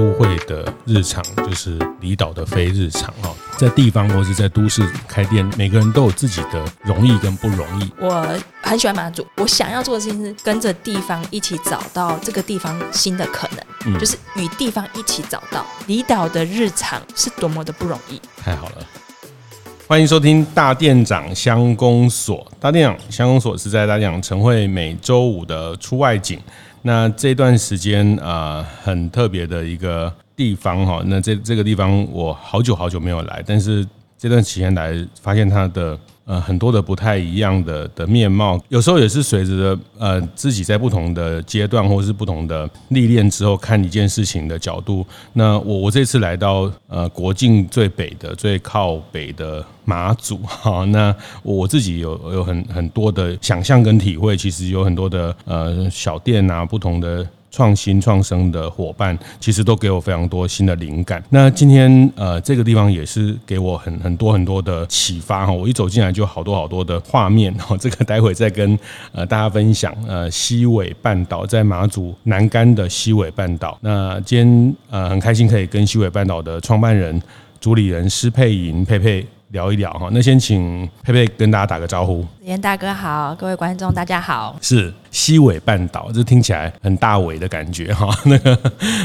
都会的日常就是离岛的非日常哈，在地方或是在都市开店，每个人都有自己的容易跟不容易。我很喜欢马祖，我想要做的事情是跟着地方一起找到这个地方新的可能，嗯、就是与地方一起找到离岛的日常是多么的不容易。太好了，欢迎收听大店长乡公所。大店长乡公所是在大店长晨会每周五的出外景。那这段时间啊、很特别的一个地方哈。那这这个地方我好久好久没有来，但是这段时间来发现它的。呃，很多的不太一样的的面貌，有时候也是随着呃自己在不同的阶段或是不同的历练之后看一件事情的角度。那我我这次来到呃国境最北的最靠北的马祖 哈，那我自己有有很很多的想象跟体会，其实有很多的呃小店啊，不同的。创新创生的伙伴，其实都给我非常多新的灵感。那今天呃，这个地方也是给我很很多很多的启发哈。我一走进来就好多好多的画面哈。这个待会再跟呃大家分享。呃，西尾半岛在马祖南竿的西尾半岛。那今天呃很开心可以跟西尾半岛的创办人、主理人施佩莹佩佩聊一聊哈。那先请佩佩跟大家打个招呼。严大哥好，各位观众大家好。是。西尾半岛，这听起来很大尾的感觉哈。那个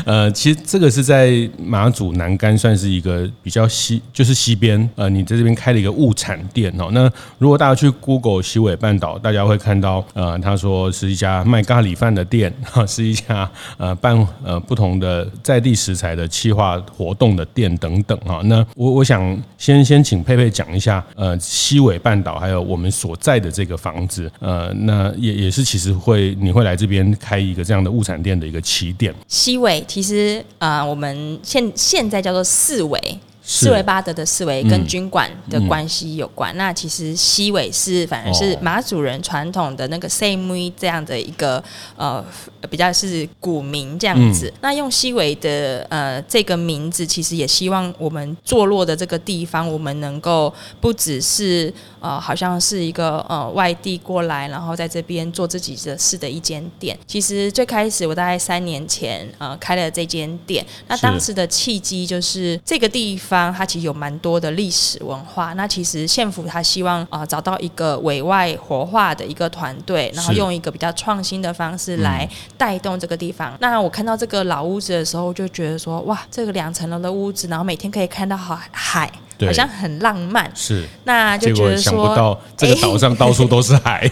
呃，其实这个是在马祖南竿，算是一个比较西，就是西边。呃，你在这边开了一个物产店哦。那如果大家去 Google 西尾半岛，大家会看到呃，他说是一家卖咖喱饭的店，哈，是一家呃办呃不同的在地食材的企划活动的店等等哈。那我我想先先请佩佩讲一下呃西尾半岛还有我们所在的这个房子，呃，那也也是其实。会，你会来这边开一个这样的物产店的一个起点。西尾其实啊、我们现现在叫做四维。四维巴德的四维跟军管的关系有关。嗯嗯、那其实西尾是反而是马祖人传统的那个 same 这样的一个呃比较是古名这样子。嗯、那用西尾的呃这个名字，其实也希望我们坐落的这个地方，我们能够不只是呃好像是一个呃外地过来，然后在这边做自己的事的一间店。其实最开始我大概三年前呃开了这间店，那当时的契机就是这个地方。它其实有蛮多的历史文化。那其实县府他希望啊、找到一个委外活化的一个团队，然后用一个比较创新的方式来带动这个地方。那我看到这个老屋子的时候，就觉得说哇，这个两层楼的屋子，然后每天可以看到海海。好像很浪漫，是，那就觉得说，想不到这个岛上到处都是海，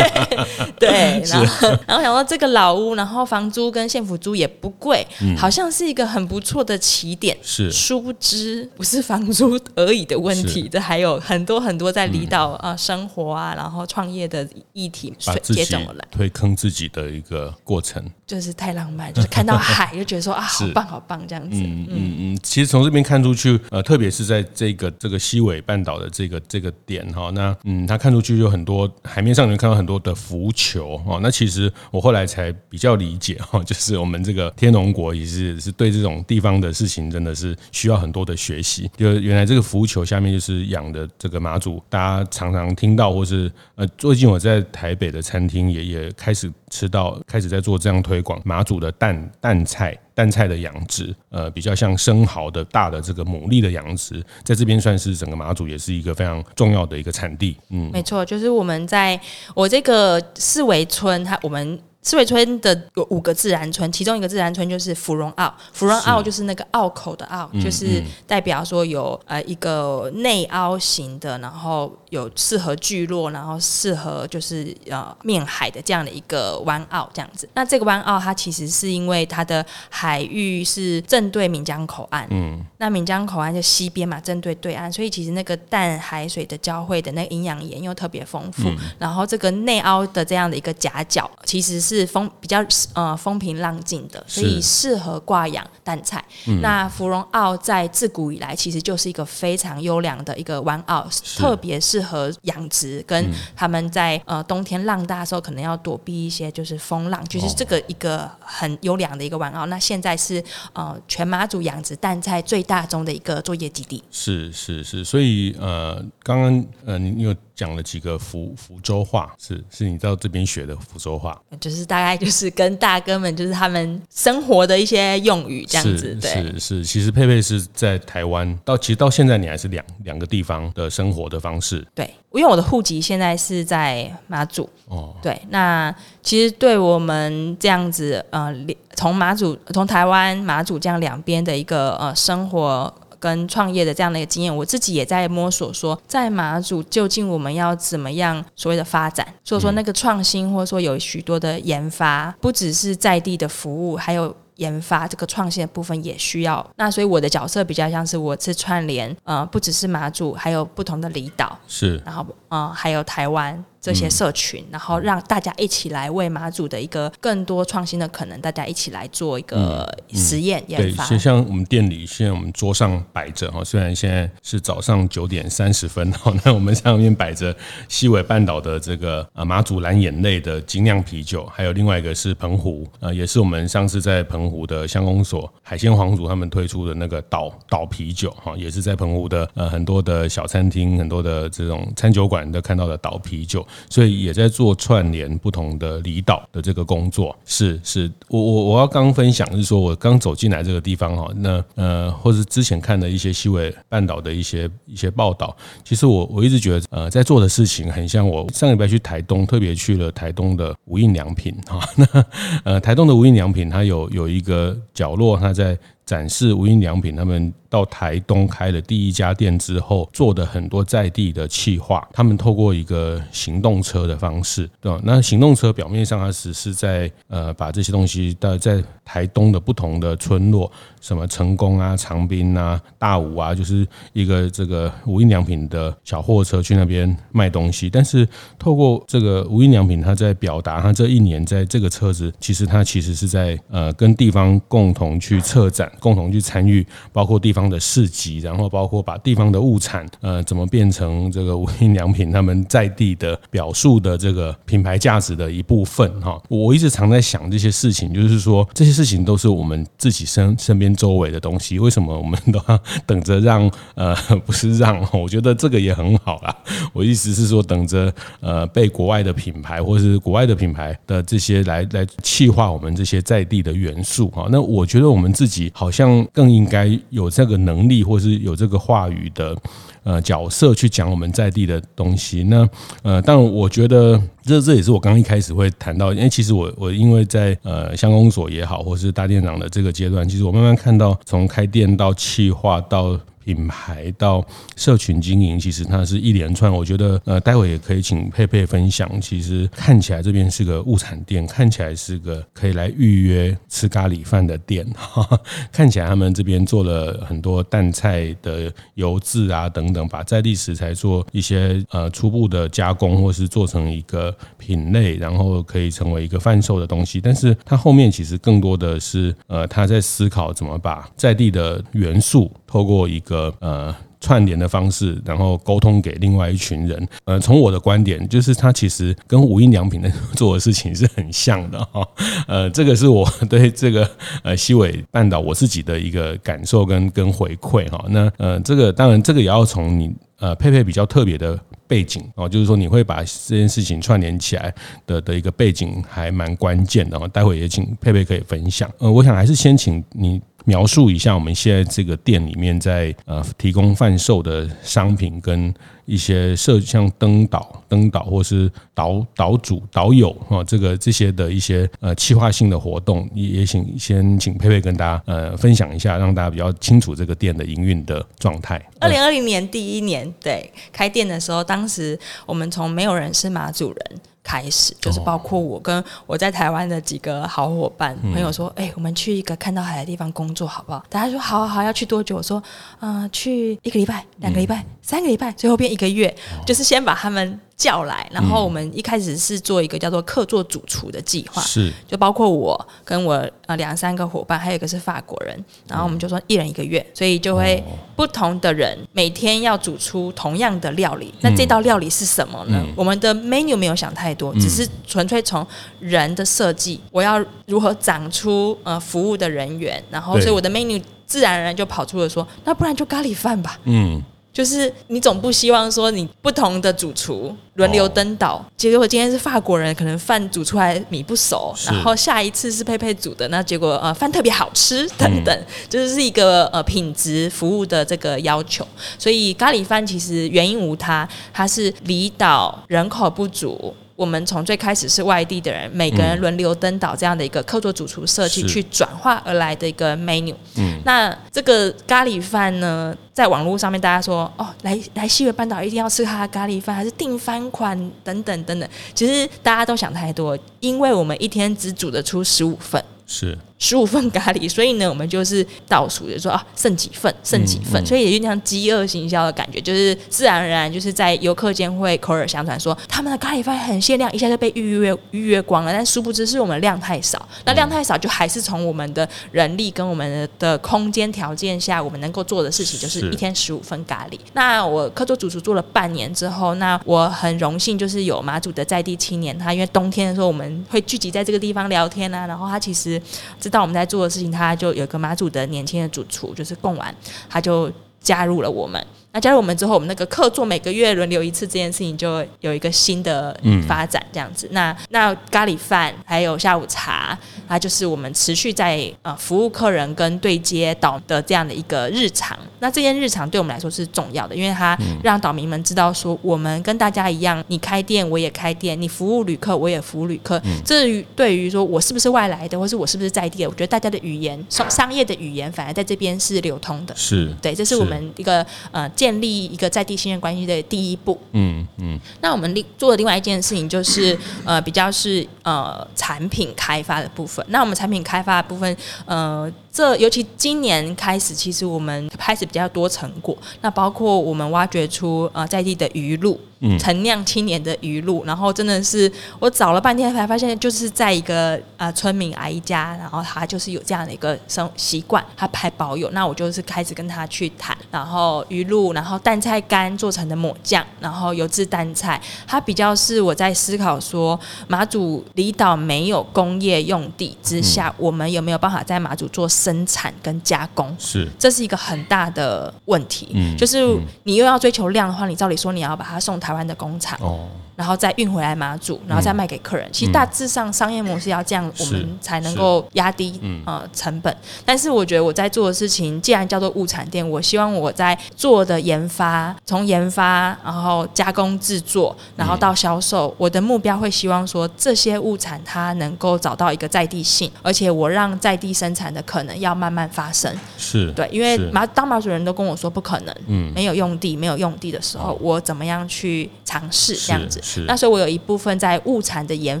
对，然后然后想到这个老屋，然后房租跟县府租也不贵，嗯、好像是一个很不错的起点，是，殊不知不是房租而已的问题，这还有很多很多在离岛啊生活啊，然后创业的议题，把自己推坑自己的一个过程，就是太浪漫，就是看到海就觉得说啊，好棒好棒这样子，嗯嗯嗯，其实从这边看出去，呃，特别是在这。这个这个西尾半岛的这个这个点哈，那嗯，它看出去有很多海面上能看到很多的浮球哈。那其实我后来才比较理解哈，就是我们这个天龙国也是是对这种地方的事情真的是需要很多的学习。就原来这个浮球下面就是养的这个马祖，大家常常听到或是呃，最近我在台北的餐厅也也开始吃到，开始在做这样推广马祖的淡淡菜。淡菜的养殖，呃，比较像生蚝的大的这个牡蛎的养殖，在这边算是整个马祖也是一个非常重要的一个产地。嗯，没错，就是我们在我这个四围村，它我们。四维村的有五个自然村，其中一个自然村就是芙蓉澳。芙蓉澳就是那个澳口的澳，是就是代表说有呃一个内凹型的，然后有适合聚落，然后适合就是呃面海的这样的一个湾澳这样子。那这个湾澳它其实是因为它的海域是正对闽江口岸，嗯，那闽江口岸就西边嘛，正对对岸，所以其实那个淡海水的交汇的那个营养盐又特别丰富。嗯、然后这个内凹的这样的一个夹角，其实是。是风比较呃风平浪静的，所以适合挂养淡菜。嗯、那芙蓉澳在自古以来其实就是一个非常优良的一个湾澳，特别适合养殖，跟他们在呃冬天浪大的时候可能要躲避一些就是风浪，就是这个一个很优良的一个湾澳。那现在是呃全马祖养殖淡菜最大宗的一个作业基地。是是是，所以呃刚刚呃你有。讲了几个福福州话，是是你到这边学的福州话，就是大概就是跟大哥们就是他们生活的一些用语这样子。是对是是，其实佩佩是在台湾到其实到现在你还是两两个地方的生活的方式。对，因为我的户籍现在是在马祖。哦，对，那其实对我们这样子呃，从马祖从台湾马祖这样两边的一个呃生活。跟创业的这样的一个经验，我自己也在摸索，说在马祖究竟我们要怎么样所谓的发展，所以说那个创新或者说有许多的研发，不只是在地的服务，还有。研发这个创新的部分也需要，那所以我的角色比较像是我是串联，呃，不只是马祖，还有不同的离岛，是，然后呃，还有台湾这些社群，嗯、然后让大家一起来为马祖的一个更多创新的可能，大家一起来做一个实验研发。对，就像我们店里现在我们桌上摆着哈，虽然现在是早上九点三十分哈，那我们上面摆着西尾半岛的这个呃马祖蓝眼泪的精酿啤酒，还有另外一个是澎湖，呃，也是我们上次在澎。澎湖的乡公所海鲜皇族他们推出的那个岛岛啤酒哈，也是在澎湖的呃很多的小餐厅、很多的这种餐酒馆都看到的岛啤酒，所以也在做串联不同的离岛的这个工作。是是，我我我要刚分享是说，我刚走进来这个地方哈，那呃或是之前看的一些西尾半岛的一些一些报道，其实我我一直觉得呃在做的事情很像我上礼拜去台东，特别去了台东的无印良品哈，那呃台东的无印良品它有有。一个角落，它在展示无印良品他们。到台东开了第一家店之后，做的很多在地的企划，他们透过一个行动车的方式，对吧？那行动车表面上它只是在呃把这些东西在在台东的不同的村落，什么成功啊、长滨啊、大武啊，就是一个这个无印良品的小货车去那边卖东西。但是透过这个无印良品，它在表达它这一年在这个车子，其实它其实是在呃跟地方共同去策展，共同去参与，包括地方。的市集，然后包括把地方的物产，呃，怎么变成这个无印良品他们在地的表述的这个品牌价值的一部分哈。我一直常在想这些事情，就是说这些事情都是我们自己身身边周围的东西，为什么我们都要等着让呃 不是让？我觉得这个也很好啦。我意思是说，等着呃被国外的品牌或是国外的品牌的这些来来气化我们这些在地的元素哈。那我觉得我们自己好像更应该有这个。能力，或是有这个话语的呃角色去讲我们在地的东西。那呃，但我觉得这这也是我刚刚一开始会谈到，因为其实我我因为在呃乡公所也好，或是大店长的这个阶段，其实我慢慢看到从开店到企划到。品牌到社群经营，其实它是一连串。我觉得，呃，待会也可以请佩佩分享。其实看起来这边是个物产店，看起来是个可以来预约吃咖喱饭的店。看起来他们这边做了很多淡菜的油渍啊等等，把在地食材做一些呃初步的加工，或是做成一个品类，然后可以成为一个贩售的东西。但是它后面其实更多的是，呃，他在思考怎么把在地的元素透过一个。呃，串联的方式，然后沟通给另外一群人。呃，从我的观点，就是它其实跟无印良品的做的事情是很像的哈。呃，这个是我对这个呃西尾半岛我自己的一个感受跟跟回馈哈。那呃，这个当然这个也要从你呃佩佩比较特别的背景哦，就是说你会把这件事情串联起来的的一个背景还蛮关键的。哦待会也请佩佩可以分享。呃，我想还是先请你。描述一下我们现在这个店里面在呃提供贩售的商品跟一些设像灯导、灯导或是导导主、导友哈，这个这些的一些呃企划性的活动，也也请先请佩佩跟大家呃分享一下，让大家比较清楚这个店的营运的状态。二零二零年第一年对开店的时候，当时我们从没有人是马主人。开始就是包括我跟我在台湾的几个好伙伴朋友说，哎，我们去一个看到海的地方工作好不好？大家说好，好，要去多久？我说，嗯，去一个礼拜、两个礼拜、三个礼拜，最后变一个月，就是先把他们叫来，然后我们一开始是做一个叫做客座主厨的计划，是就包括我跟我呃两三个伙伴，还有一个是法国人，然后我们就说一人一个月，所以就会不同的人每天要煮出同样的料理。那这道料理是什么呢？嗯、我们的 menu 没有想太多，只是纯粹从人的设计，我要如何长出呃服务的人员，然后所以我的 menu 自然而然就跑出了说，那不然就咖喱饭吧。嗯。就是你总不希望说你不同的主厨轮流登岛，哦、结果今天是法国人，可能饭煮出来米不熟，然后下一次是佩佩煮的，那结果呃饭特别好吃等等，嗯、就是一个呃品质服务的这个要求。所以咖喱饭其实原因无他，它是离岛人口不足。我们从最开始是外地的人，每个人轮流登岛这样的一个客座主厨设计去转化而来的一个 menu。嗯，那这个咖喱饭呢，在网络上面大家说哦，来来西月半岛一定要吃它的咖喱饭，还是订番款等等等等。其实大家都想太多，因为我们一天只煮得出十五份。是十五份咖喱，所以呢，我们就是倒数的说啊，剩几份，剩几份，嗯嗯、所以也就像饥饿行销的感觉，就是自然而然就是在游客间会口耳相传说他们的咖喱饭很限量，一下就被预约预约光了。但殊不知是我们量太少，那量太少就还是从我们的人力跟我们的空间条件下，我们能够做的事情就是一天十五份咖喱。那我客座主厨做了半年之后，那我很荣幸就是有马祖的在地青年，他因为冬天的时候我们会聚集在这个地方聊天啊，然后他其实。知道我们在做的事情，他就有个马祖的年轻的主厨，就是贡丸，他就加入了我们。那加入我们之后，我们那个客座每个月轮流一次这件事情，就有一个新的发展，这样子。嗯、那那咖喱饭还有下午茶，它就是我们持续在呃服务客人跟对接岛的这样的一个日常。那这件日常对我们来说是重要的，因为它让岛民们知道说，我们跟大家一样，你开店我也开店，你服务旅客我也服务旅客。至于对于说我是不是外来的，或是我是不是在地的，我觉得大家的语言商商业的语言反而在这边是流通的。是对，这是我们一个呃。建立一个在地信任关系的第一步。嗯嗯。嗯，那我们另做的另外一件事情就是，呃，比较是呃产品开发的部分。那我们产品开发的部分，呃。这尤其今年开始，其实我们开始比较多成果。那包括我们挖掘出呃在地的鱼露，嗯，陈酿青年的鱼露，然后真的是我找了半天才发现，就是在一个呃村民阿姨家，然后他就是有这样的一个生习惯，他还保有。那我就是开始跟他去谈，然后鱼露，然后淡菜干做成的抹酱，然后油渍淡菜，它比较是我在思考说，马祖离岛没有工业用地之下，嗯、我们有没有办法在马祖做。生产跟加工是，这是一个很大的问题。嗯，就是你又要追求量的话，你照理说你要把它送台湾的工厂哦。然后再运回来马祖，然后再卖给客人。嗯、其实大致上商业模式要这样，我们才能够压低呃成本。但是我觉得我在做的事情，既然叫做物产店，我希望我在做的研发，从研发然后加工制作，然后到销售，嗯、我的目标会希望说这些物产它能够找到一个在地性，而且我让在地生产的可能要慢慢发生。是对，因为马当马祖人都跟我说不可能，嗯，没有用地，没有用地的时候，哦、我怎么样去尝试这样子？是那所以我有一部分在物产的研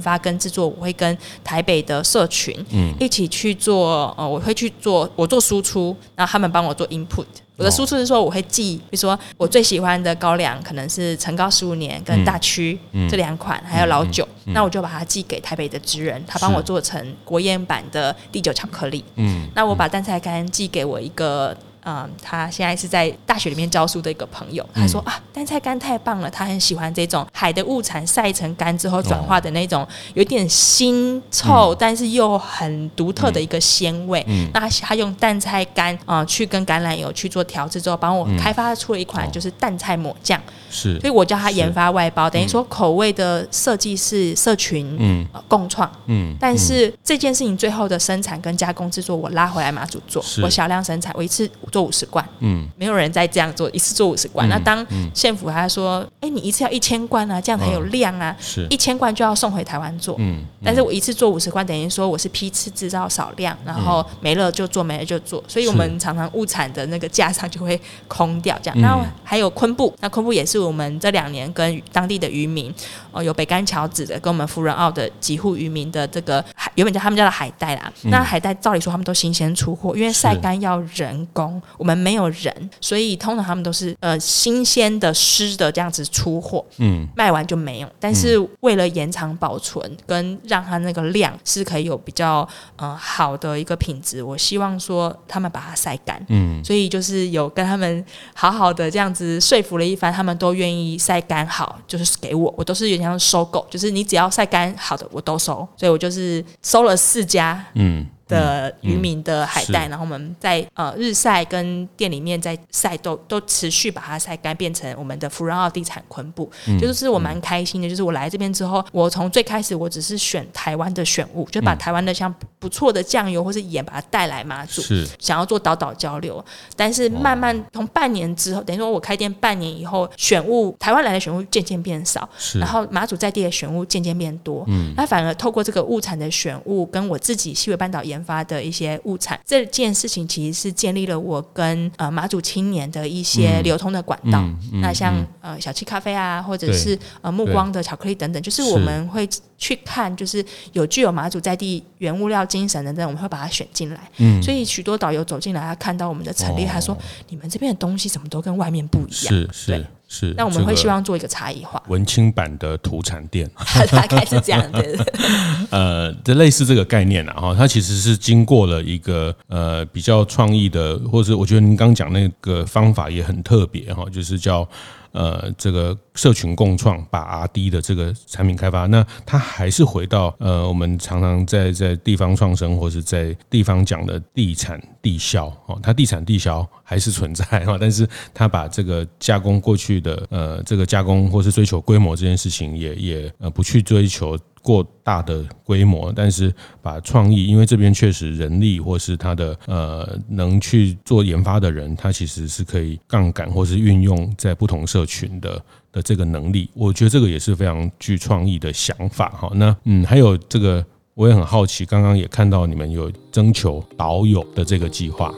发跟制作，我会跟台北的社群一起去做，呃，我会去做，我做输出，然后他们帮我做 input。我的输出是说，我会寄，比如说我最喜欢的高粱可能是陈高十五年跟大曲这两款，还有老酒，那我就把它寄给台北的职人，他帮我做成国宴版的第九巧克力。嗯，那我把淡菜干寄给我一个。嗯，他现在是在大学里面教书的一个朋友，他说啊，淡菜干太棒了，他很喜欢这种海的物产晒成干之后转化的那种有点腥臭，但是又很独特的一个鲜味。那他用淡菜干啊去跟橄榄油去做调制之后，帮我开发出了一款就是淡菜抹酱。是，所以我叫他研发外包，等于说口味的设计是社群嗯。共创。嗯，但是这件事情最后的生产跟加工制作我拉回来马祖做，我小量生产，我一次。做五十罐，嗯，没有人再这样做，一次做五十罐。嗯、那当县府他说，哎、你一次要一千罐啊，这样才有量啊，是。一千罐就要送回台湾做，嗯，嗯，但是我一次做五十罐，等于说我是批次制造少量，然后没了就做，没了就做，所以我们常常物产的那个架上就会空掉，这样。然后还有昆布，那昆布也是我们这两年跟当地的渔民，哦，有北干桥子的，跟我们福仁澳的几户渔民的这个海原本叫他们叫的海带啦。嗯、那海带照理说他们都新鲜出货，因为晒干要人工，我们没有人，所以通常他们都是呃新鲜的湿的这样子出货。嗯，卖完就没有。但是为了延长保存跟让它那个量是可以有比较呃好的一个品质，我希望说他们把它晒干。嗯，所以就是有跟他们好好的这样子说服了一番，他们都愿意晒干好，就是给我，我都是有点像收购，就是你只要晒干好的我都收，所以我就是收了四家。嗯。的渔民的海带，嗯嗯、然后我们在呃日晒跟店里面在晒都都持续把它晒干，变成我们的福仁奥地产昆布，嗯、就是我蛮开心的。就是我来这边之后，我从最开始我只是选台湾的选物，就把台湾的像不错的酱油或是盐把它带来马祖，是想要做岛岛交流。但是慢慢从半年之后，等于说我开店半年以后，选物台湾来的选物渐渐变少，然后马祖在地的选物渐渐变多。嗯，那反而透过这个物产的选物，跟我自己西尾半岛研发的一些物产，这件事情其实是建立了我跟呃马祖青年的一些流通的管道。嗯嗯嗯、那像呃小七咖啡啊，或者是呃目光的巧克力等等，就是我们会去看，就是有具有马祖在地原物料精神的，我们会把它选进来。嗯，所以许多导游走进来，他看到我们的陈列，哦、他说：“你们这边的东西怎么都跟外面不一样？”是是。对是，那我们会希望做一个差异化，文青版的土产店，大概是这样的。呃，这类似这个概念啊，哈，它其实是经过了一个呃比较创意的，或者是我觉得您刚讲那个方法也很特别哈，就是叫。呃，这个社群共创把 R&D 的这个产品开发，那它还是回到呃，我们常常在在地方创生或是在地方讲的地产地销哦，它地产地销还是存在哈，但是它把这个加工过去的呃这个加工或是追求规模这件事情也也呃不去追求。过大的规模，但是把创意，因为这边确实人力或是他的呃能去做研发的人，他其实是可以杠杆或是运用在不同社群的的这个能力，我觉得这个也是非常具创意的想法哈。那嗯，还有这个我也很好奇，刚刚也看到你们有征求导友的这个计划。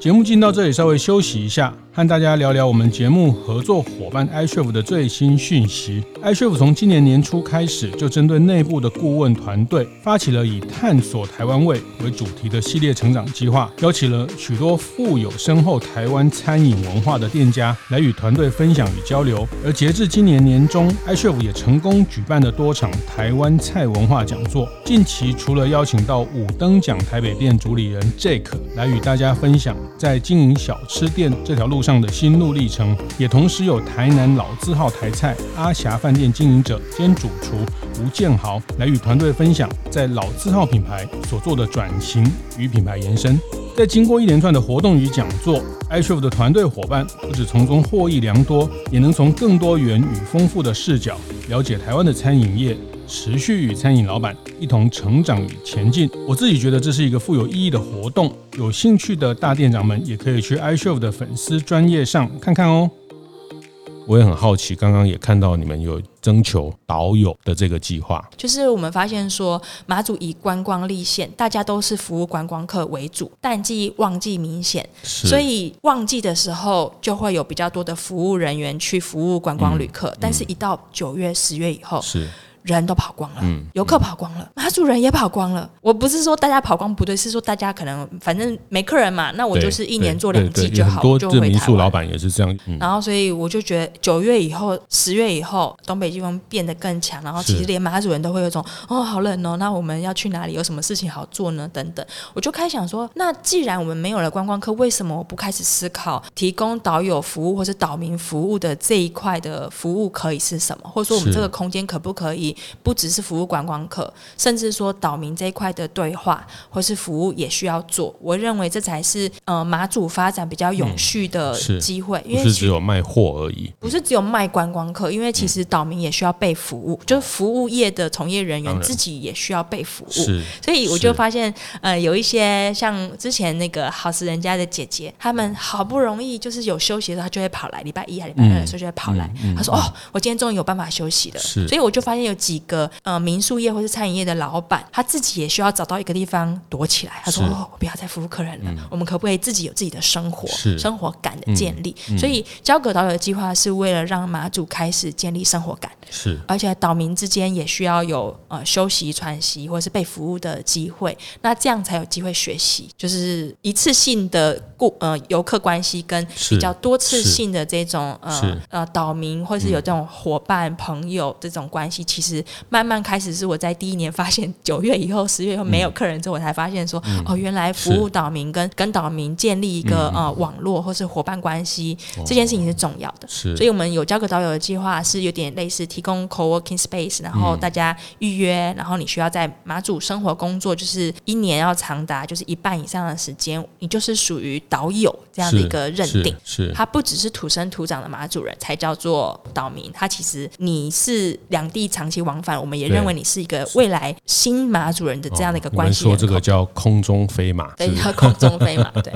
节目进到这里，稍微休息一下。和大家聊聊我们节目合作伙伴 iCHEF 的最新讯息。iCHEF 从今年年初开始，就针对内部的顾问团队，发起了以探索台湾味为主题的系列成长计划，邀请了许多富有深厚台湾餐饮文化的店家来与团队分享与交流。而截至今年年中，iCHEF 也成功举办了多场台湾菜文化讲座。近期除了邀请到五灯奖台北店主理人 Jake 来与大家分享在经营小吃店这条路上的心路历程，也同时有台南老字号台菜阿霞饭店经营者兼主厨吴建豪来与团队分享在老字号品牌所做的转型与品牌延伸。在经过一连串的活动与讲座，iCHEF 的团队伙伴不止从中获益良多，也能从更多元与丰富的视角了解台湾的餐饮业。持续与餐饮老板一同成长与前进，我自己觉得这是一个富有意义的活动。有兴趣的大店长们也可以去 iCHEF 的粉丝专业上看看哦。我也很好奇，刚刚也看到你们有征求导游的这个计划，就是我们发现说马祖以观光立县，大家都是服务观光客为主，淡季旺季明显，所以旺季的时候就会有比较多的服务人员去服务观光旅客，但是一到九月、十月以后是。人都跑光了，游客跑光了，马祖人也跑光了。我不是说大家跑光不对，是说大家可能反正没客人嘛，那我就是一年做两季就好，就回台湾。民宿老板也是这样。然后所以我就觉得九月以后、十月以后，东北季风变得更强。然后其实连马祖人都会有种哦，好冷哦，那我们要去哪里？有什么事情好做呢？等等。我就开始想说，那既然我们没有了观光客，为什么我不开始思考提供导游服务或者岛民服务的这一块的服务可以是什么？或者说我们这个空间可不可以？不只是服务观光客，甚至说岛民这一块的对话或是服务也需要做。我认为这才是呃马祖发展比较永续的机会，嗯、因为不是只有卖货而已，不是只有卖观光客，因为其实岛民也需要被服务，嗯、就是服务业的从业人员自己也需要被服务。是所以我就发现呃有一些像之前那个好食人家的姐姐，他们好不容易就是有休息的时候，她就会跑来礼拜一还礼拜二的时候就会跑来，嗯嗯嗯、他说哦，我今天终于有办法休息了。所以我就发现有几个呃民宿业或是餐饮业的老板，他自己也需要找到一个地方躲起来。他说：“哦，我不要再服务客人了，嗯、我们可不可以自己有自己的生活，生活感的建立？”嗯嗯、所以交葛岛屿的计划是为了让马祖开始建立生活感，是，而且岛民之间也需要有呃休息喘息或是被服务的机会，那这样才有机会学习，就是一次性的顾呃游客关系跟比较多次性的这种呃呃岛民或是有这种伙伴朋友这种关系，其实慢慢开始是我在第一年发现九月以后十月以后没有客人之后，我才发现说哦，原来服务岛民跟跟岛民建立一个呃网络或是伙伴关系这件事情是重要的，是，所以我们有交个导游的计划是有点类似提供 co-working space，然后大家预约，然后你需要在马祖生活工作，就是一年要长达就是一半以上的时间，你就是属于岛友这样的一个认定，是，他不只是土生土长的马祖人才叫做岛民，他其实你是两地长期往返，我们也认为你是一个未来新马主人的这样的一个关系。说这个叫空中飞马，对，叫空中飞马，对，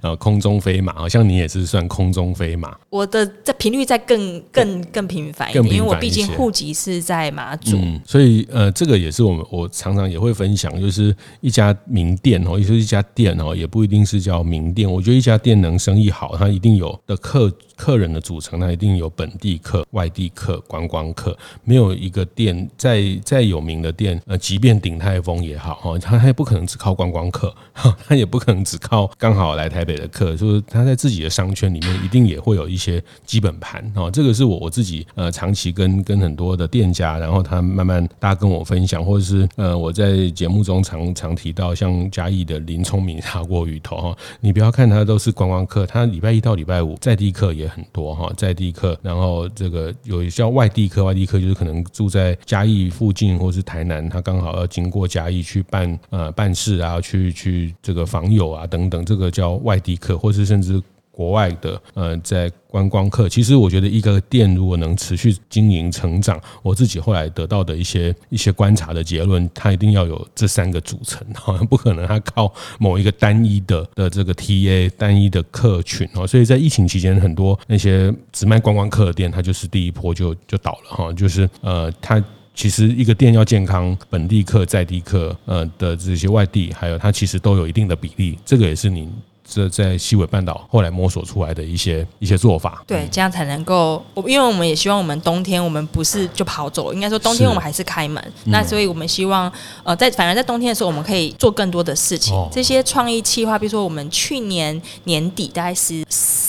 呃，空中飞马，好像你也是算空中飞马，我的这频率在更更更频繁一点，因为我毕竟户籍是在马祖，嗯，所以呃，这个也是我们我常常也会分享，就是一家名店哦，也就是一家店哦，也不一定是叫名店，我觉得一家店能生意好，它一定有的客。客人的组成，那一定有本地客、外地客、观光客。没有一个店再再有名的店，呃，即便鼎泰丰也好，哈，他也不可能只靠观光客，他也不可能只靠刚好来台北的客，就是他在自己的商圈里面，一定也会有一些基本盘，哦，这个是我我自己呃长期跟跟很多的店家，然后他慢慢大家跟我分享，或者是呃我在节目中常常提到，像嘉义的林聪明砂锅鱼头哈，你不要看他都是观光客，他礼拜一到礼拜五在地客也。很多哈在地客，然后这个有一叫外地客，外地客就是可能住在嘉义附近或是台南，他刚好要经过嘉义去办呃办事啊，去去这个访友啊等等，这个叫外地客，或是甚至。国外的呃，在观光客，其实我觉得一个店如果能持续经营成长，我自己后来得到的一些一些观察的结论，它一定要有这三个组成，好 像不可能它靠某一个单一的的这个 TA 单一的客群哦，所以在疫情期间，很多那些只卖观光客的店，它就是第一波就就倒了哈，就是呃，它其实一个店要健康，本地客、在地客呃的这些外地，还有它其实都有一定的比例，这个也是你。这在西尾半岛后来摸索出来的一些一些做法，对，这样才能够。因为我们也希望我们冬天我们不是就跑走，应该说冬天我们还是开门。那所以我们希望，呃，在反而在冬天的时候，我们可以做更多的事情。这些创意计划，比如说我们去年年底大概是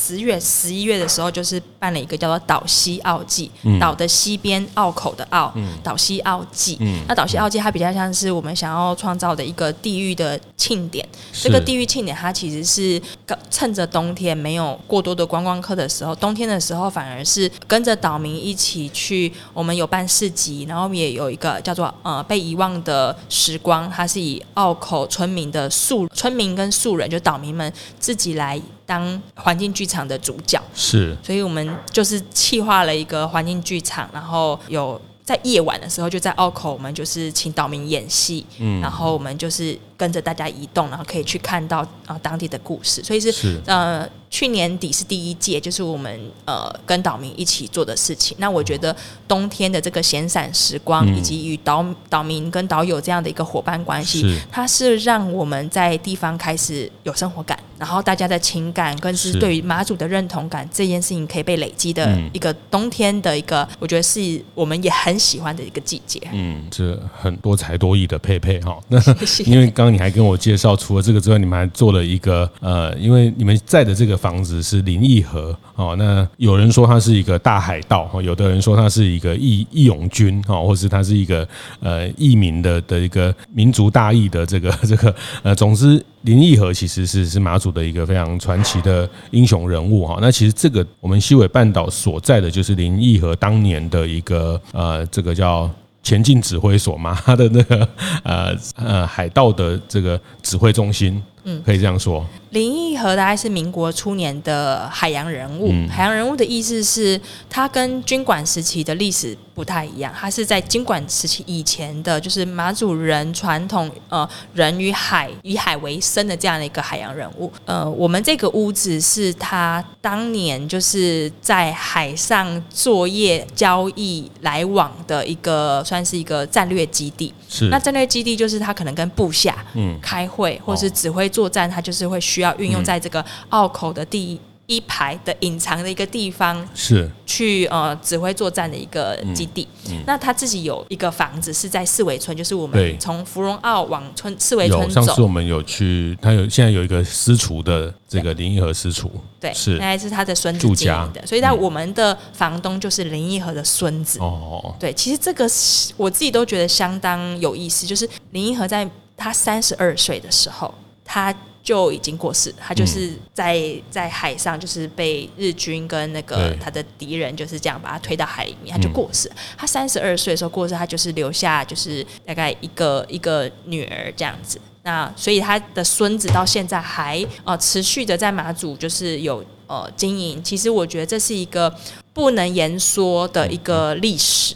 十月、十一月的时候，就是办了一个叫做“岛西澳祭”，岛的西边，澳口的澳，岛西澳祭。那岛西澳祭它比较像是我们想要创造的一个地域的庆典。这个地域庆典它其实是。趁着冬天没有过多的观光客的时候，冬天的时候反而是跟着岛民一起去。我们有办市集，然后也有一个叫做呃被遗忘的时光，它是以澳口村民的素村民跟素人，就岛民们自己来当环境剧场的主角。是，所以我们就是企划了一个环境剧场，然后有在夜晚的时候就在澳口，我们就是请岛民演戏，嗯，然后我们就是。跟着大家移动，然后可以去看到啊当地的故事，所以是，是。呃去年底是第一届，就是我们呃跟岛民一起做的事情。那我觉得冬天的这个闲散时光，嗯、以及与岛岛民跟岛友这样的一个伙伴关系，是。它是让我们在地方开始有生活感，然后大家的情感更是对于马祖的认同感这件事情可以被累积的一个冬天的一个，我觉得是我们也很喜欢的一个季节。嗯，这很多才多艺的佩佩哈，那因为刚。你还跟我介绍，除了这个之外，你们还做了一个呃，因为你们在的这个房子是林义和哦，那有人说他是一个大海盗哦，有的人说他是一个义义勇军哦，或是他是一个呃义民的的一个民族大义的这个 这个呃，总之林义和其实是是马祖的一个非常传奇的英雄人物哈。那其实这个我们西尾半岛所在的就是林义和当年的一个呃，这个叫。前进指挥所嘛，他的那个呃呃海盗的这个指挥中心。嗯，可以这样说。林毅和大概是民国初年的海洋人物。嗯、海洋人物的意思是，他跟军管时期的历史不太一样。他是在军管时期以前的，就是马祖人传统呃人与海以海为生的这样的一个海洋人物。呃，我们这个屋子是他当年就是在海上作业、交易、来往的一个，算是一个战略基地。是。那战略基地就是他可能跟部下嗯开会，或是指挥作战，他就是会需要。要运用在这个澳口的第一排的隐藏的一个地方，是去呃指挥作战的一个基地。嗯嗯、那他自己有一个房子是在四维村，就是我们从芙蓉澳往村四维村走。上次我们有去，他有现在有一个私厨的这个林义和私厨，对，是那还是他的孙子经营的。所以在我们的房东就是林义和的孙子。哦，对，其实这个我自己都觉得相当有意思，就是林义和在他三十二岁的时候，他。就已经过世，他就是在在海上，就是被日军跟那个他的敌人就是这样把他推到海里面，他就过世。他三十二岁的时候过世，他就是留下就是大概一个一个女儿这样子。那所以他的孙子到现在还呃持续的在马祖就是有呃经营。其实我觉得这是一个不能言说的一个历史。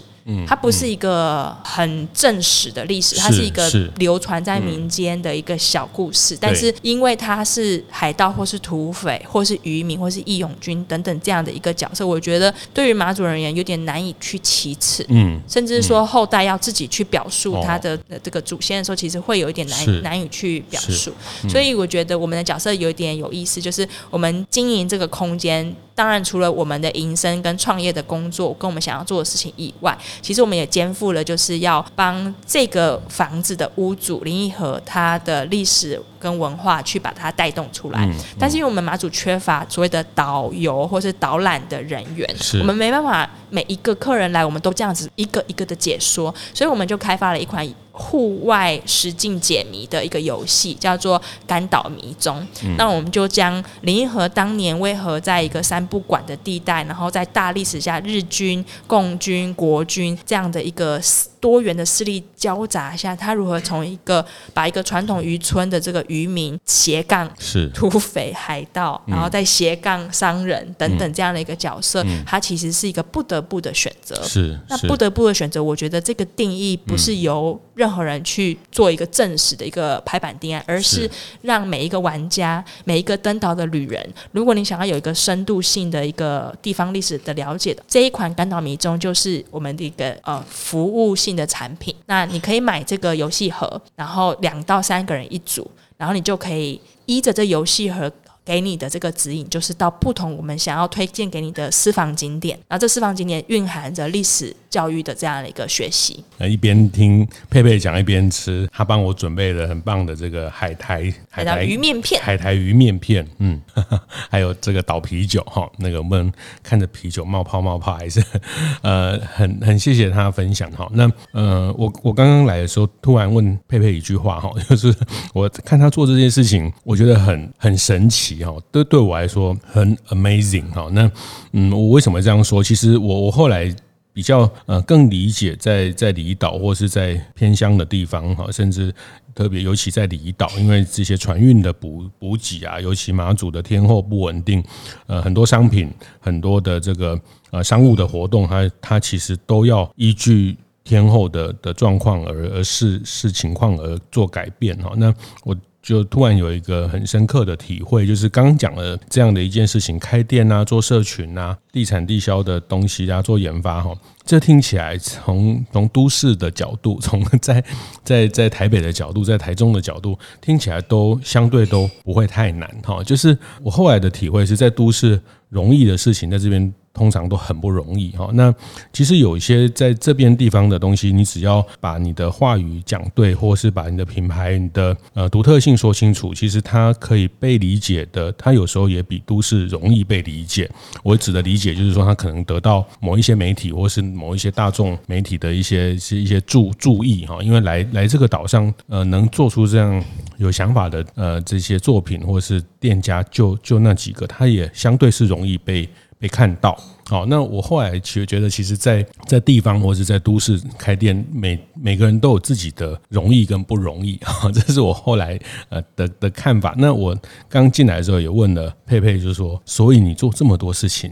它不是一个很正史的历史，它是一个流传在民间的一个小故事。但是因为他是海盗，或是土匪，或是渔民，或是义勇军等等这样的一个角色，我觉得对于马祖人而言有点难以去启齿。嗯，甚至说后代要自己去表述他的这个祖先的时候，其实会有一点难难以去表述。所以我觉得我们的角色有一点有意思，就是我们经营这个空间。当然，除了我们的营生跟创业的工作，跟我们想要做的事情以外，其实我们也肩负了就是要帮这个房子的屋主林义和他的历史跟文化去把它带动出来。嗯嗯、但是因为我们马祖缺乏所谓的导游或是导览的人员，我们没办法每一个客人来，我们都这样子一个一个的解说，所以我们就开发了一款。户外实境解谜的一个游戏叫做《干岛迷踪》，嗯，那我们就将林一和当年为何在一个三不管的地带，然后在大历史下日军、共军、国军这样的一个。多元的势力交杂下，他如何从一个把一个传统渔村的这个渔民斜杠是。土匪海盗，然后再斜杠商人等等这样的一个角色，他其实是一个不得不的选择。是那不得不的选择，我觉得这个定义不是由任何人去做一个正式的一个排版定案，而是让每一个玩家、每一个登岛的旅人，如果你想要有一个深度性的一个地方历史的了解的，这一款《甘岛迷踪》就是我们的一个呃服务性的产品，那你可以买这个游戏盒，然后两到三个人一组，然后你就可以依着这游戏盒。给你的这个指引，就是到不同我们想要推荐给你的私房景点，然后这私房景点蕴含着历史教育的这样的一个学习。一边听佩佩讲，一边吃，他帮我准备了很棒的这个海苔海苔鱼面片，海苔鱼面片，嗯，还有这个倒啤酒哈，那个我们看着啤酒冒泡冒泡，还是 呃很很谢谢他分享哈。那呃我我刚刚来的时候，突然问佩佩一句话哈，就是我看他做这件事情，我觉得很很神奇。哈，对对我来说很 amazing 哈。那嗯，我为什么这样说？其实我我后来比较呃更理解在，在在离岛或是在偏乡的地方哈，甚至特别尤其在离岛，因为这些船运的补补给啊，尤其马祖的天候不稳定，呃，很多商品很多的这个呃商务的活动，它它其实都要依据天候的的状况而而视视情况而做改变哈。那我。就突然有一个很深刻的体会，就是刚讲了这样的一件事情，开店啊，做社群啊，地产地销的东西啊，做研发哈，这听起来从从都市的角度，从在在在台北的角度，在台中的角度，听起来都相对都不会太难哈。就是我后来的体会是在都市容易的事情，在这边。通常都很不容易哈。那其实有一些在这边地方的东西，你只要把你的话语讲对，或是把你的品牌、你的呃独特性说清楚，其实它可以被理解的。它有时候也比都市容易被理解。我指的理解，就是说它可能得到某一些媒体或是某一些大众媒体的一些一些注注意哈。因为来来这个岛上，呃，能做出这样有想法的呃这些作品或是店家，就就那几个，它也相对是容易被。被看到。好，那我后来其实觉得，其实在，在在地方或者在都市开店，每每个人都有自己的容易跟不容易啊，这是我后来呃的的看法。那我刚进来的时候也问了佩佩，就是说，所以你做这么多事情，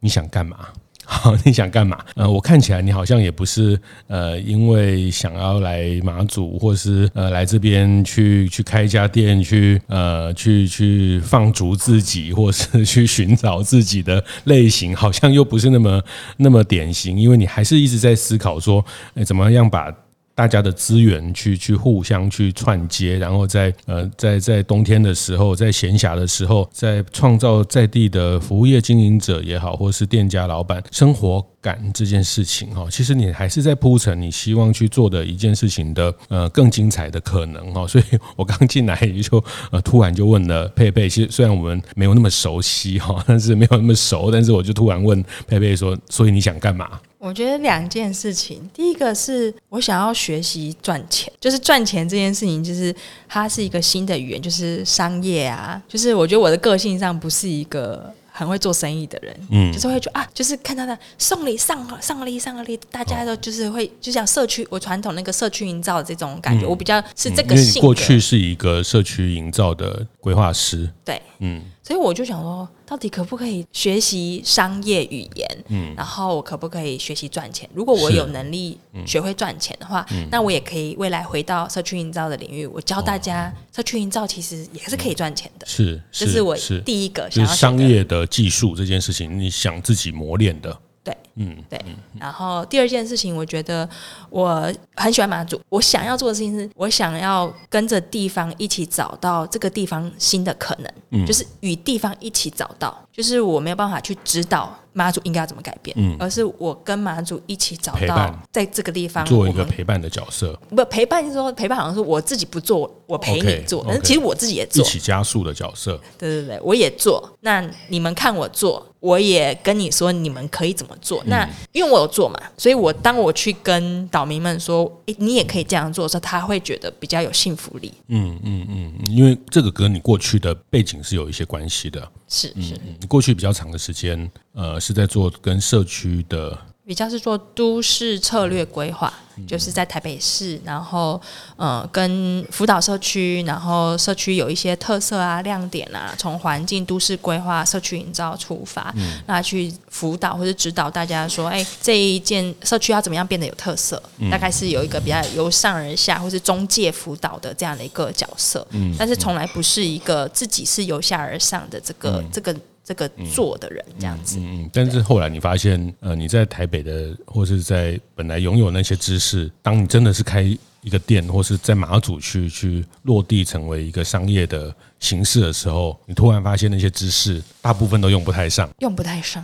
你想干嘛？好，你想干嘛？呃，我看起来你好像也不是呃，因为想要来马祖，或是呃来这边去去开一家店，去呃去去放逐自己，或是去寻找自己的类型，好像又不是那么那么典型。因为你还是一直在思考说，哎，怎么样把。大家的资源去去互相去串接，然后在呃在在冬天的时候，在闲暇的时候，在创造在地的服务业经营者也好，或是店家老板生活感这件事情哈，其实你还是在铺陈你希望去做的一件事情的呃更精彩的可能哈。所以我刚进来也就呃突然就问了佩佩，其实虽然我们没有那么熟悉哈，但是没有那么熟，但是我就突然问佩佩说：“所以你想干嘛？”我觉得两件事情，第一个是我想要学习赚钱，就是赚钱这件事情，就是它是一个新的语言，就是商业啊，就是我觉得我的个性上不是一个很会做生意的人，嗯，就是会觉得啊，就是看到他送礼上上礼上礼，大家都就是会就像社区我传统那个社区营造的这种感觉，我比较是这个性格。过去是一个社区营造的规划师，对，嗯。所以我就想说，到底可不可以学习商业语言？嗯，然后我可不可以学习赚钱？如果我有能力学会赚钱的话，嗯、那我也可以未来回到社区营造的领域，我教大家社区营造其实也是可以赚钱的。是，这是我第一个想要就是商业的技术这件事情，你想自己磨练的。对，嗯，对。然后第二件事情，我觉得我很喜欢马祖。我想要做的事情是，我想要跟着地方一起找到这个地方新的可能，嗯，就是与地方一起找到。就是我没有办法去指导马祖应该要怎么改变，嗯，而是我跟马祖一起找到在这个地方做一个陪伴的角色。不，陪伴就是说陪伴，好像是我自己不做，我陪你做。但是其实我自己也做，一起加速的角色。对对对，我也做。那你们看我做。我也跟你说，你们可以怎么做？那因为我有做嘛，所以我当我去跟岛民们说，诶，你也可以这样做的时候，他会觉得比较有信服力。嗯嗯嗯，因为这个跟你过去的背景是有一些关系的。是是，你过去比较长的时间，呃，是在做跟社区的。比较是做都市策略规划，就是在台北市，然后呃跟辅导社区，然后社区有一些特色啊、亮点啊，从环境、都市规划、社区营造出发，嗯、那去辅导或者指导大家说，哎，这一件社区要怎么样变得有特色？嗯、大概是有一个比较由上而下或是中介辅导的这样的一个角色，嗯、但是从来不是一个自己是由下而上的这个、嗯、这个。这个做的人这样子，嗯嗯，但是后来你发现，呃，你在台北的，或是在本来拥有那些知识，当你真的是开一个店，或是在马祖去去落地成为一个商业的形式的时候，你突然发现那些知识大部分都用不太上，用不太上。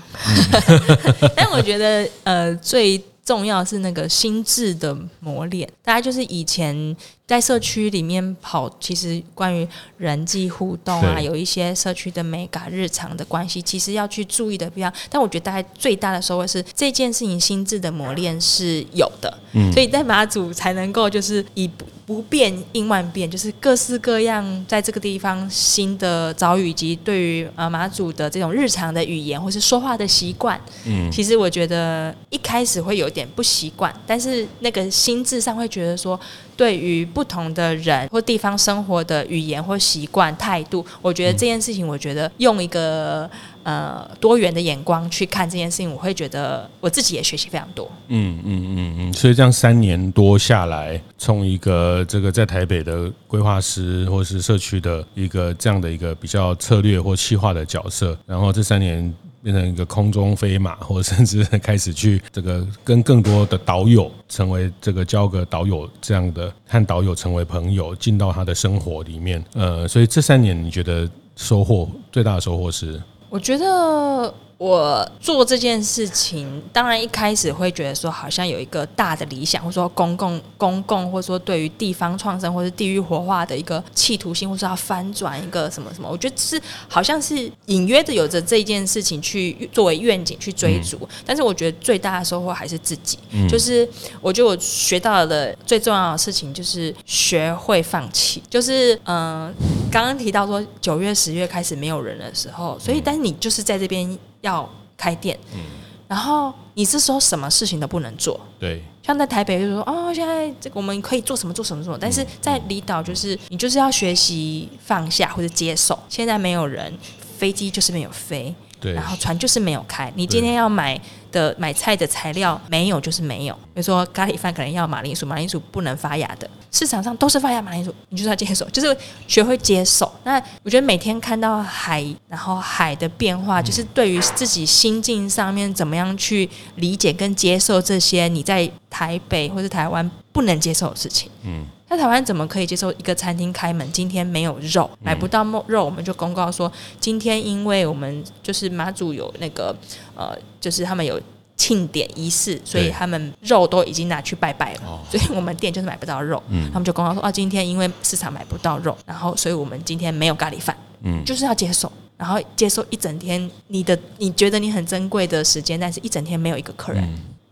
但我觉得，呃，最重要是那个心智的磨练，大家就是以前。在社区里面跑，其实关于人际互动啊，有一些社区的美感、日常的关系，其实要去注意的不一样。但我觉得大概最大的收获是这件事情心智的磨练是有的，嗯，所以在马祖才能够就是以不不变应万变，就是各式各样在这个地方新的遭遇，以及对于呃马祖的这种日常的语言或是说话的习惯，嗯，其实我觉得一开始会有点不习惯，但是那个心智上会觉得说。对于不同的人或地方生活的语言或习惯态度，我觉得这件事情，我觉得用一个呃多元的眼光去看这件事情，我会觉得我自己也学习非常多。嗯嗯嗯嗯，所以这样三年多下来，从一个这个在台北的规划师或是社区的一个这样的一个比较策略或企划的角色，然后这三年。变成一个空中飞马，或者甚至开始去这个跟更多的导友成为这个交个导友这样的，和导友成为朋友，进到他的生活里面。呃，所以这三年你觉得收获最大的收获是？我觉得。我做这件事情，当然一开始会觉得说，好像有一个大的理想，或者说公共、公共，或者说对于地方创生或是地域活化的一个企图心，或者说要翻转一个什么什么，我觉得是好像是隐约的有着这件事情去作为愿景去追逐。嗯、但是我觉得最大的收获还是自己，嗯、就是我觉得我学到的最重要的事情就是学会放弃。就是嗯，刚刚提到说九月、十月开始没有人的时候，所以但是你就是在这边。要开店，嗯，然后你是说什么事情都不能做，对，像在台北就是说哦，现在这个我们可以做什么做什么做什么，但是在离岛就是你就是要学习放下或者接受，现在没有人，飞机就是没有飞。对，然后船就是没有开。你今天要买的买菜的材料没有，就是没有。比如说咖喱饭可能要马铃薯，马铃薯不能发芽的，市场上都是发芽马铃薯，你就是要接受，就是学会接受。那我觉得每天看到海，然后海的变化，就是对于自己心境上面怎么样去理解跟接受这些你在台北或是台湾不能接受的事情。嗯。在台湾怎么可以接受一个餐厅开门，今天没有肉，买不到肉，我们就公告说，今天因为我们就是马祖有那个呃，就是他们有庆典仪式，所以他们肉都已经拿去拜拜了，所以我们店就是买不到肉。他们就公告说啊，今天因为市场买不到肉，然后所以我们今天没有咖喱饭，嗯，就是要接受，然后接受一整天你的你觉得你很珍贵的时间，但是一整天没有一个客人。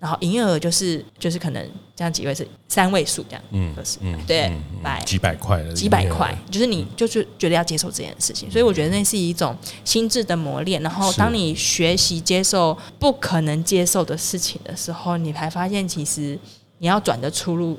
然后营业额就是就是可能这样几位是三位数这样，嗯，嗯，对，百几百块的几百块，就是你就是觉得要接受这件事情，所以我觉得那是一种心智的磨练。然后当你学习接受不可能接受的事情的时候，你才发现其实你要转的出路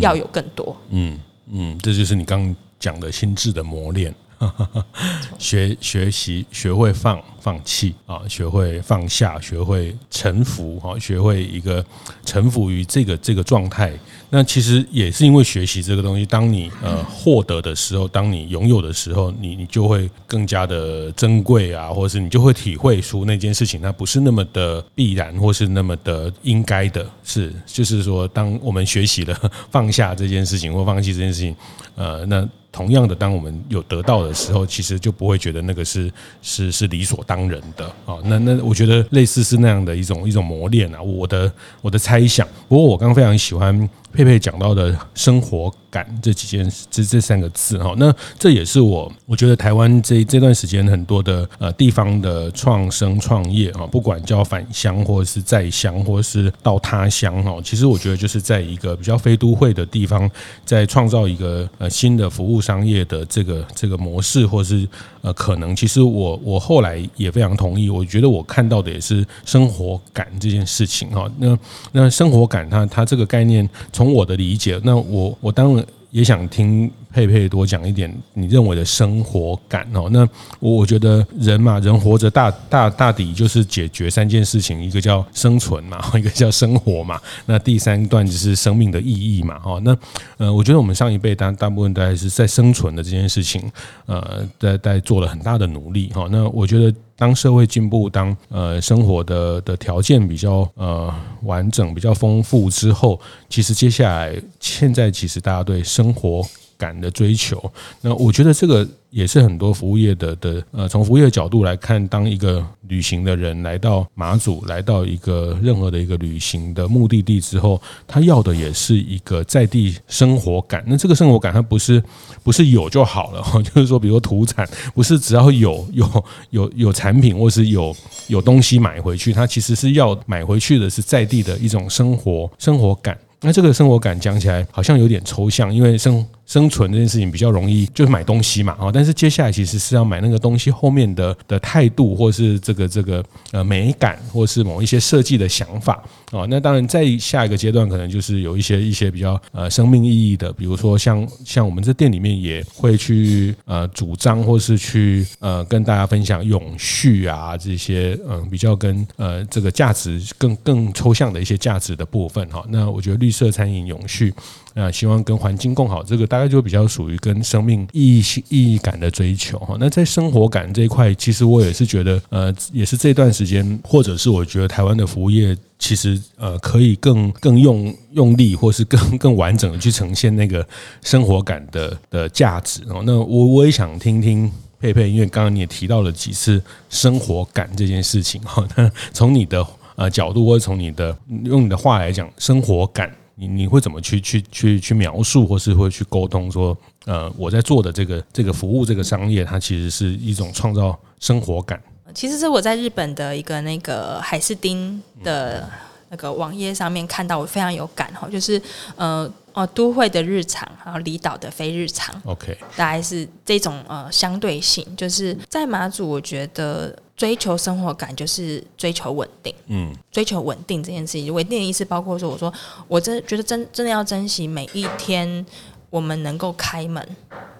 要有更多。嗯嗯，嗯，这就是你刚刚讲的心智的磨练。学学习，学会放放弃啊，学会放下，学会臣服啊，学会一个臣服于这个这个状态。那其实也是因为学习这个东西，当你呃获得的时候，当你拥有的时候，你你就会更加的珍贵啊，或者是你就会体会出那件事情它不是那么的必然，或是那么的应该的。是，就是说，当我们学习了 放下这件事情，或放弃这件事情，呃，那。同样的，当我们有得到的时候，其实就不会觉得那个是是是理所当然的啊。那那我觉得类似是那样的一种一种磨练啊。我的我的猜想，不过我刚刚非常喜欢佩佩讲到的生活感这几件这这三个字哈，那这也是我我觉得台湾这这段时间很多的呃地方的创生创业啊，不管叫返乡或者是在乡或者是到他乡哈，其实我觉得就是在一个比较非都会的地方，在创造一个呃新的服务商业的这个这个模式，或是呃可能，其实我我后来也非常同意，我觉得我看到的也是生活感这件事情哈。那那生活感它它这个概念，从我的理解，那我我当然。也想听佩佩多讲一点你认为的生活感哦。那我我觉得人嘛，人活着大大大抵就是解决三件事情，一个叫生存嘛，一个叫生活嘛，那第三段就是生命的意义嘛。哈，那呃，我觉得我们上一辈大大部分都还是在生存的这件事情，呃，在在做了很大的努力哈。那我觉得。当社会进步，当呃生活的的条件比较呃完整、比较丰富之后，其实接下来现在其实大家对生活感的追求，那我觉得这个也是很多服务业的的呃，从服务业的角度来看，当一个旅行的人来到马祖，来到一个任何的一个旅行的目的地之后，他要的也是一个在地生活感。那这个生活感，它不是不是有就好了，就是说，比如说土产，不是只要有有有有产品，或是有有东西买回去，它其实是要买回去的是在地的一种生活生活感。那这个生活感讲起来好像有点抽象，因为生生存这件事情比较容易，就是买东西嘛，啊，但是接下来其实是要买那个东西后面的的态度，或是这个这个呃美感，或是某一些设计的想法啊。那当然，在下一个阶段，可能就是有一些一些比较呃生命意义的，比如说像像我们这店里面也会去呃主张，或是去呃跟大家分享永续啊这些嗯比较跟呃这个价值更更抽象的一些价值的部分哈。那我觉得绿色餐饮永续。啊，希望跟环境共好，这个大概就比较属于跟生命意义、意义感的追求哈。那在生活感这一块，其实我也是觉得，呃，也是这段时间，或者是我觉得台湾的服务业，其实呃，可以更更用用力，或是更更完整的去呈现那个生活感的的价值哦。那我我也想听听佩佩，因为刚刚你也提到了几次生活感这件事情哈。那从你的呃角度，或者从你的用你的话来讲，生活感。你你会怎么去去去去描述，或是会去沟通说，呃，我在做的这个这个服务这个商业，它其实是一种创造生活感。其实是我在日本的一个那个海士丁的那个网页上面看到，我非常有感哈，就是呃，哦，都会的日常，然后离岛的非日常，OK，大概是这种呃相对性，就是在马祖，我觉得追求生活感就是追求稳定，嗯，追求稳定这件事情，稳定的意思包括说，我说我真觉得真真的要珍惜每一天我们能够开门，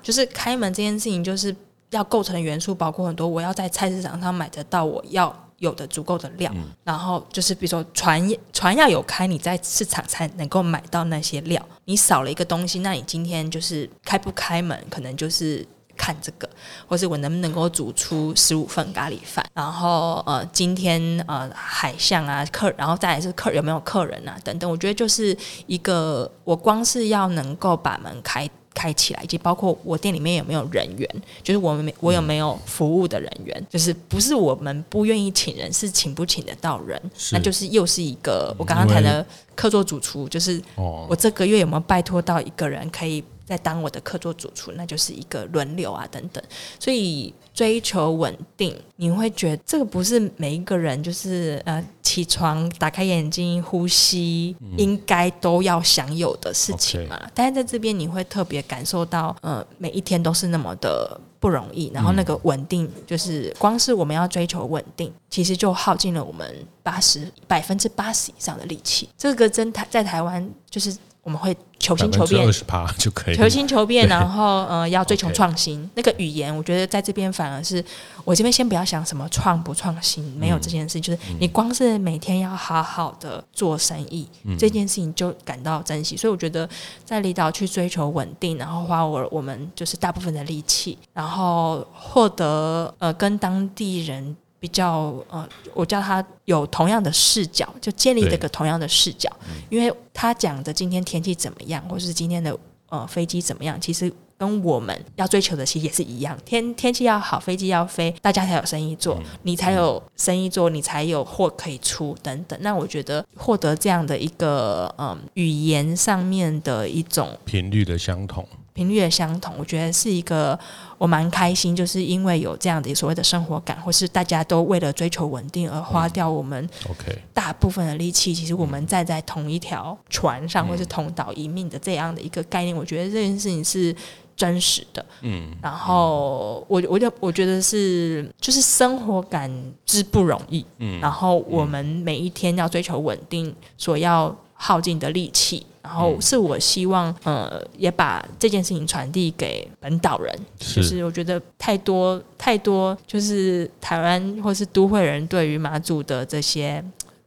就是开门这件事情，就是要构成的元素包括很多，我要在菜市场上买得到我要。有的足够的料，嗯、然后就是比如说船船要有开，你在市场才能够买到那些料。你少了一个东西，那你今天就是开不开门，可能就是看这个，或是我能不能够煮出十五份咖喱饭。然后呃，今天呃海象啊客，然后再来是客有没有客人啊等等。我觉得就是一个，我光是要能够把门开。开起来，以及包括我店里面有没有人员，就是我们我有没有服务的人员，就是不是我们不愿意请人，是请不请得到人，那就是又是一个我刚刚谈的客座主厨，就是我这个月有没有拜托到一个人可以再当我的客座主厨，那就是一个轮流啊等等，所以。追求稳定，你会觉得这个不是每一个人就是呃起床打开眼睛呼吸应该都要享有的事情嘛？但是在这边你会特别感受到，呃，每一天都是那么的不容易。然后那个稳定，就是光是我们要追求稳定，其实就耗尽了我们八十百分之八十以上的力气。这个真台在台湾就是。我们会求新求变，二十趴就可以求新求变，然后呃要追求创新。那个语言，我觉得在这边反而是我这边先不要想什么创不创新，没有这件事，就是你光是每天要好好的做生意，嗯、这件事情就感到珍惜。所以我觉得在离岛去追求稳定，然后花我我们就是大部分的力气，然后获得呃跟当地人。比较呃，我叫他有同样的视角，就建立这个同样的视角，因为他讲的今天天气怎么样，或是今天的呃飞机怎么样，其实跟我们要追求的其实也是一样，天天气要好，飞机要飞，大家才有生意做，你才有生意做，你才有货可以出等等。那我觉得获得这样的一个嗯、呃、语言上面的一种频率的相同。频率也相同，我觉得是一个我蛮开心，就是因为有这样的所谓的生活感，或是大家都为了追求稳定而花掉我们 OK 大部分的力气。其实我们站在同一条船上，或是同岛一命的这样的一个概念，我觉得这件事情是真实的。嗯，然后我我就我觉得是就是生活感之不容易。嗯，然后我们每一天要追求稳定，所要耗尽的力气。然后是我希望，呃，也把这件事情传递给本岛人，是就是我觉得太多太多，就是台湾或是都会人对于马祖的这些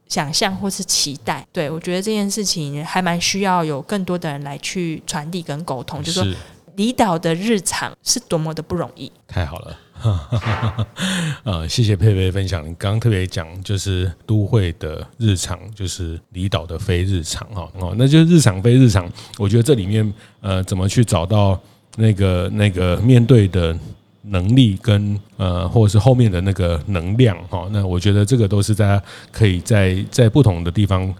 想象或是期待，对，我觉得这件事情还蛮需要有更多的人来去传递跟沟通，就是说离岛的日常是多么的不容易。太好了。呃，谢谢佩佩分享。你刚刚特别讲，就是都会的日常，就是离岛的非日常哈。哦，那就是日常非日常。我觉得这里面呃，怎么去找到那个那个面对的能力跟呃，或者是后面的那个能量哈。那我觉得这个都是大家可以在在不同的地方。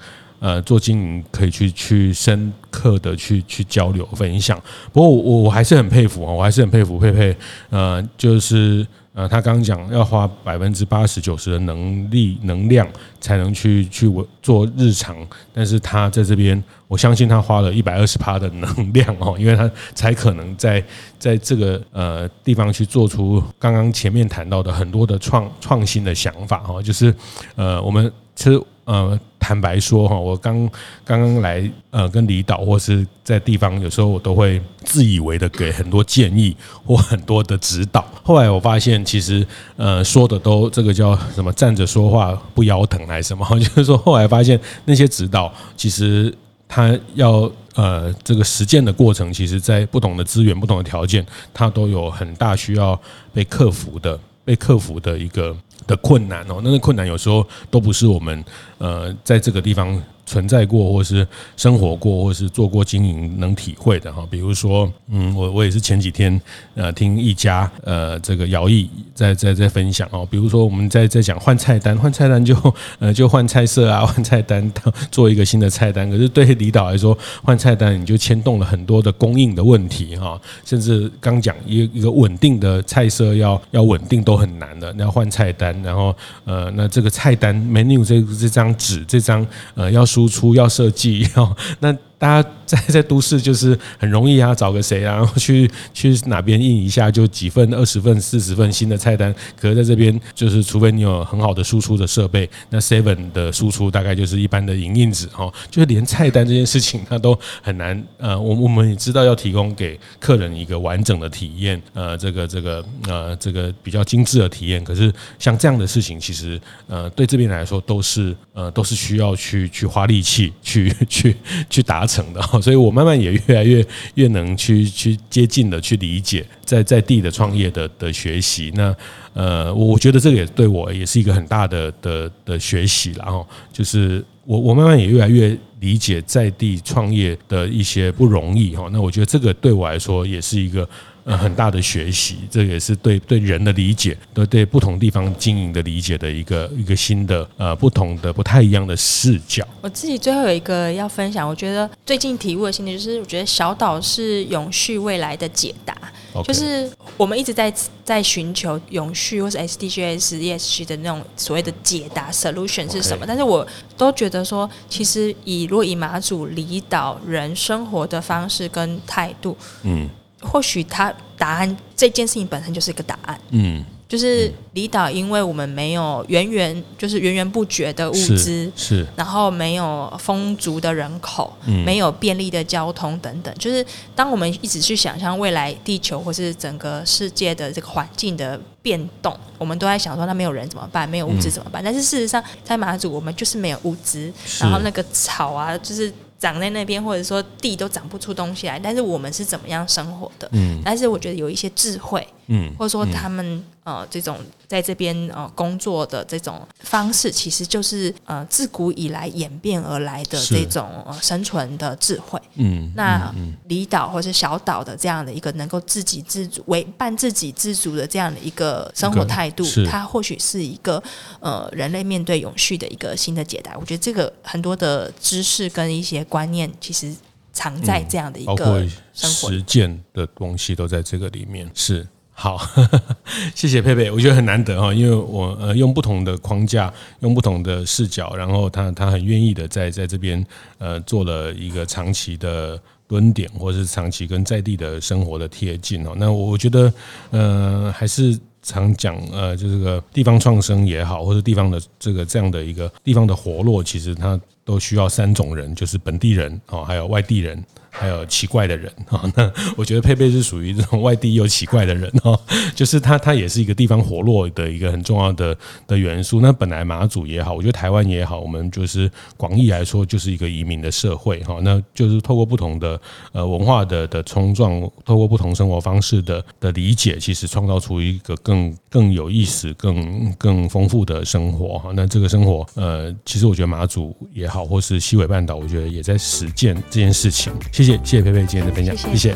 呃，做经营可以去去深刻的去去交流分享。不过我我还是很佩服啊，我还是很佩服佩佩。呃，就是呃，他刚刚讲要花百分之八十九十的能力能量才能去去我做日常，但是他在这边，我相信他花了一百二十趴的能量哦，因为他才可能在在这个呃地方去做出刚刚前面谈到的很多的创创新的想法哦，就是呃，我们其实呃。坦白说哈，我刚刚刚来呃，跟离岛或是在地方，有时候我都会自以为的给很多建议或很多的指导。后来我发现，其实呃说的都这个叫什么站着说话不腰疼还是什么？就是说后来发现那些指导，其实他要呃这个实践的过程，其实在不同的资源、不同的条件，它都有很大需要被克服的、被克服的一个。的困难哦，那个困难有时候都不是我们呃在这个地方存在过，或是生活过，或是做过经营能体会的哈。比如说，嗯，我我也是前几天呃听一家呃这个姚毅在在在分享哦。比如说我们在在讲换菜单，换菜单就呃就换菜色啊，换菜单做一个新的菜单。可是对李导来说，换菜单你就牵动了很多的供应的问题哈，甚至刚讲一一个稳定的菜色要要稳定都很难的，那要换菜单，然后呃那这个菜单 menu 这这张纸这张呃要。输输出要设计，哦那大家在在都市就是很容易啊，找个谁啊，然后去 去哪边印一下，就几份、二十份、四十份新的菜单。可是在这边，就是除非你有很好的输出的设备，那 Seven 的输出大概就是一般的影印纸哈，就是连菜单这件事情，它都很难。呃，我我们也知道要提供给客人一个完整的体验，呃，这个这个呃这个比较精致的体验。可是像这样的事情，其实呃对这边来说都是呃都是需要去去花力气去去去达成成的。所以我慢慢也越来越越能去去接近的去理解在在地的创业的的学习。那呃，我觉得这个也对我也是一个很大的的的学习。然后就是我我慢慢也越来越理解在地创业的一些不容易哈。那我觉得这个对我来说也是一个。呃，很大的学习，这也是对对人的理解，对对不同地方经营的理解的一个一个新的呃不同的不太一样的视角。我自己最后有一个要分享，我觉得最近体悟的心得就是，我觉得小岛是永续未来的解答。就是我们一直在在寻求永续或是 SDGs、ESG 的那种所谓的解答 solution 是什么.但是我都觉得说，其实以若以马祖离岛人生活的方式跟态度，嗯。或许他答案这件事情本身就是一个答案，嗯，就是离岛，因为我们没有源源就是源源不绝的物资，是，然后没有丰足的人口，嗯，没有便利的交通等等，就是当我们一直去想象未来地球或是整个世界的这个环境的变动，我们都在想说，那没有人怎么办？没有物资怎么办？嗯，但是事实上，在马祖我们就是没有物资，然后那个草啊，就是。长在那边，或者说地都长不出东西来，但是我们是怎么样生活的？嗯，但是我觉得有一些智慧，嗯，或者说他们呃这种在这边呃工作的这种方式，其实就是呃自古以来演变而来的这种呃生存的智慧。嗯，那离岛或是小岛的这样的一个能够自给自足、为半自给自足的这样的一个生活态度，它或许是一个呃人类面对永续的一个新的解答。我觉得这个很多的知识跟一些。观念其实藏在这样的一个、嗯、包括实践的东西都在这个里面。是好，呵 呵谢谢佩佩，我觉得很难得哈，因为我呃用不同的框架，用不同的视角，然后他他很愿意的在在这边呃做了一个长期的蹲点，或者是长期跟在地的生活的贴近哦。那我觉得呃还是常讲呃就这个地方创生也好，或者地方的这个这样的一个地方的活络，其实它。都需要三种人，就是本地人哦，还有外地人。还有奇怪的人哈，那我觉得佩佩是属于这种外地又奇怪的人哈，就是他他也是一个地方活络的一个很重要的的元素。那本来马祖也好，我觉得台湾也好，我们就是广义来说就是一个移民的社会哈，那就是透过不同的呃文化的的冲撞，透过不同生活方式的的理解，其实创造出一个更更有意思、更更丰富的生活哈。那这个生活呃，其实我觉得马祖也好，或是西尾半岛，我觉得也在实践这件事情。谢谢，谢谢佩佩今天的分享，谢谢。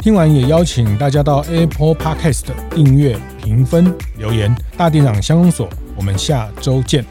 听完也邀请大家到 Apple Podcast 订阅、评分、留言。大店长乡公所，我们下周见。